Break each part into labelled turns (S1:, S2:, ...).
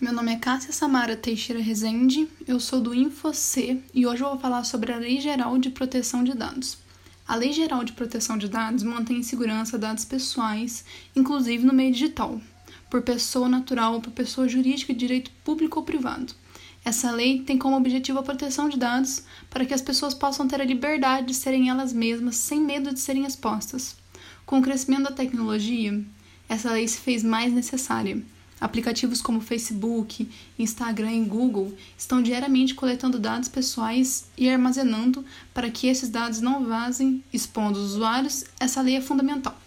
S1: Meu nome é Cássia Samara Teixeira Rezende, eu sou do InfoC e hoje eu vou falar sobre a Lei Geral de Proteção de Dados. A Lei Geral de Proteção de Dados mantém em segurança dados pessoais, inclusive no meio digital, por pessoa natural ou por pessoa jurídica de direito público ou privado. Essa lei tem como objetivo a proteção de dados para que as pessoas possam ter a liberdade de serem elas mesmas sem medo de serem expostas. Com o crescimento da tecnologia, essa lei se fez mais necessária Aplicativos como Facebook, Instagram e Google estão diariamente coletando dados pessoais e armazenando para que esses dados não vazem, expondo os usuários. Essa lei é fundamental.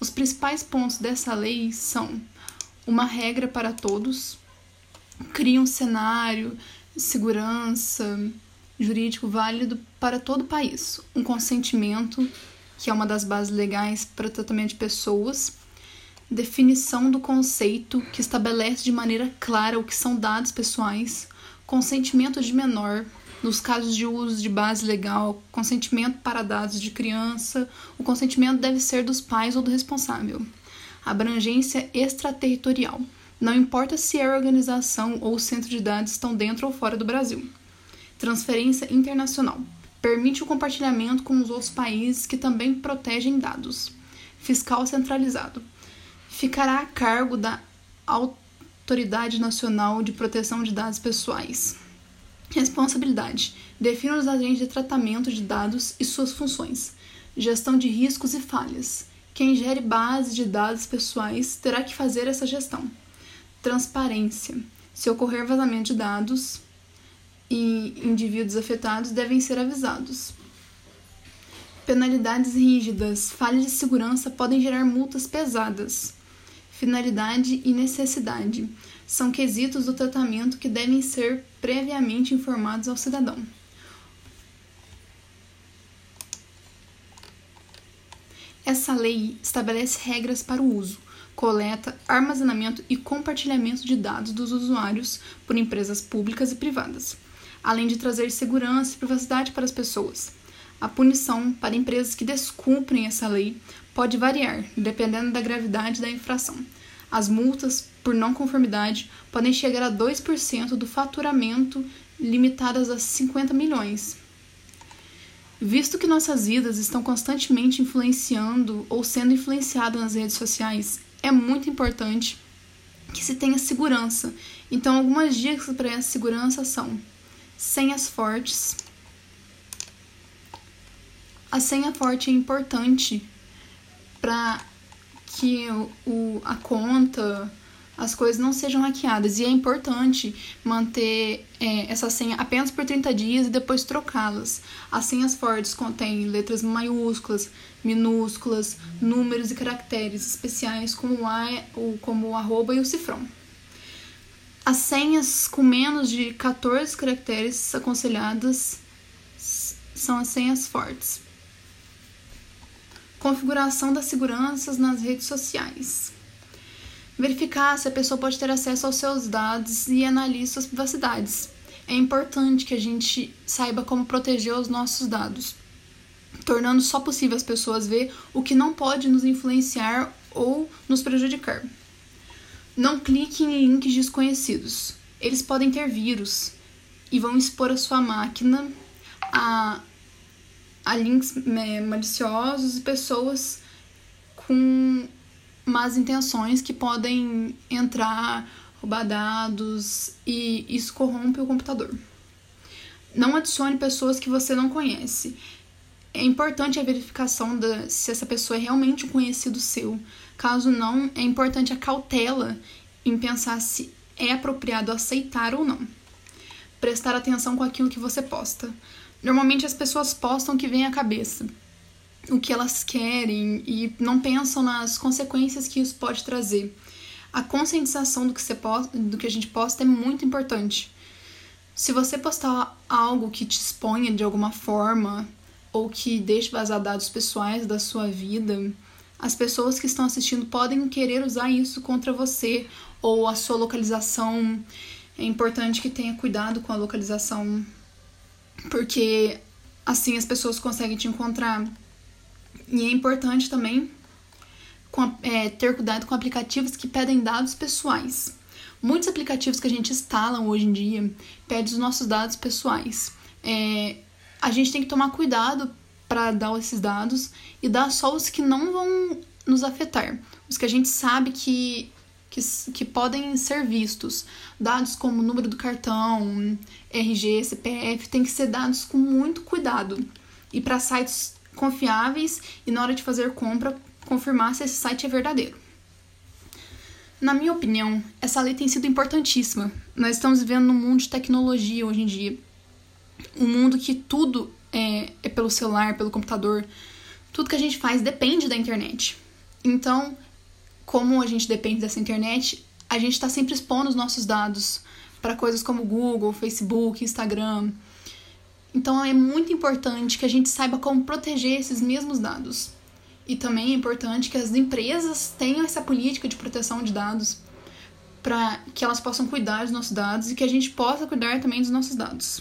S1: Os principais pontos dessa lei são uma regra para todos, cria um cenário, segurança jurídico válido para todo o país, um consentimento, que é uma das bases legais para tratamento de pessoas definição do conceito que estabelece de maneira clara o que são dados pessoais, consentimento de menor, nos casos de uso de base legal, consentimento para dados de criança, o consentimento deve ser dos pais ou do responsável. Abrangência extraterritorial. Não importa se a organização ou o centro de dados estão dentro ou fora do Brasil. Transferência internacional. Permite o compartilhamento com os outros países que também protegem dados. Fiscal centralizado ficará a cargo da Autoridade Nacional de Proteção de Dados Pessoais. Responsabilidade: defina os agentes de tratamento de dados e suas funções. Gestão de riscos e falhas. Quem gere base de dados pessoais terá que fazer essa gestão. Transparência: se ocorrer vazamento de dados e indivíduos afetados devem ser avisados. Penalidades rígidas, falhas de segurança podem gerar multas pesadas finalidade e necessidade são quesitos do tratamento que devem ser previamente informados ao cidadão. Essa lei estabelece regras para o uso, coleta, armazenamento e compartilhamento de dados dos usuários por empresas públicas e privadas, além de trazer segurança e privacidade para as pessoas. A punição para empresas que descumprem essa lei pode variar, dependendo da gravidade da infração. As multas por não conformidade podem chegar a 2% do faturamento, limitadas a 50 milhões. Visto que nossas vidas estão constantemente influenciando ou sendo influenciadas nas redes sociais, é muito importante que se tenha segurança. Então, algumas dicas para essa segurança são senhas fortes. A senha forte é importante para que o, a conta, as coisas não sejam hackeadas. E é importante manter é, essa senha apenas por 30 dias e depois trocá-las. As senhas fortes contêm letras maiúsculas, minúsculas, números e caracteres especiais como a, o, como o arroba e o cifrão. As senhas com menos de 14 caracteres aconselhadas são as senhas fortes. Configuração das seguranças nas redes sociais. Verificar se a pessoa pode ter acesso aos seus dados e analisar suas privacidades. É importante que a gente saiba como proteger os nossos dados, tornando só possível as pessoas ver o que não pode nos influenciar ou nos prejudicar. Não clique em links desconhecidos. Eles podem ter vírus e vão expor a sua máquina a a links maliciosos e pessoas com más intenções que podem entrar, roubar dados e isso corrompe o computador. Não adicione pessoas que você não conhece. É importante a verificação de se essa pessoa é realmente um conhecido seu. Caso não, é importante a cautela em pensar se é apropriado aceitar ou não. Prestar atenção com aquilo que você posta. Normalmente as pessoas postam o que vem à cabeça, o que elas querem e não pensam nas consequências que isso pode trazer. A conscientização do que, você posta, do que a gente posta é muito importante. Se você postar algo que te exponha de alguma forma ou que deixe vazar dados pessoais da sua vida, as pessoas que estão assistindo podem querer usar isso contra você ou a sua localização. É importante que tenha cuidado com a localização porque assim as pessoas conseguem te encontrar. E é importante também é, ter cuidado com aplicativos que pedem dados pessoais. Muitos aplicativos que a gente instala hoje em dia pedem os nossos dados pessoais. É, a gente tem que tomar cuidado para dar esses dados e dar só os que não vão nos afetar, os que a gente sabe que, que, que podem ser vistos. Dados como número do cartão, RG, CPF, tem que ser dados com muito cuidado. E para sites confiáveis e na hora de fazer compra, confirmar se esse site é verdadeiro. Na minha opinião, essa lei tem sido importantíssima. Nós estamos vivendo num mundo de tecnologia hoje em dia. Um mundo que tudo é, é pelo celular, pelo computador. Tudo que a gente faz depende da internet. Então, como a gente depende dessa internet, a gente está sempre expondo os nossos dados para coisas como Google, Facebook, Instagram. Então é muito importante que a gente saiba como proteger esses mesmos dados. E também é importante que as empresas tenham essa política de proteção de dados para que elas possam cuidar dos nossos dados e que a gente possa cuidar também dos nossos dados.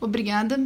S1: Obrigada.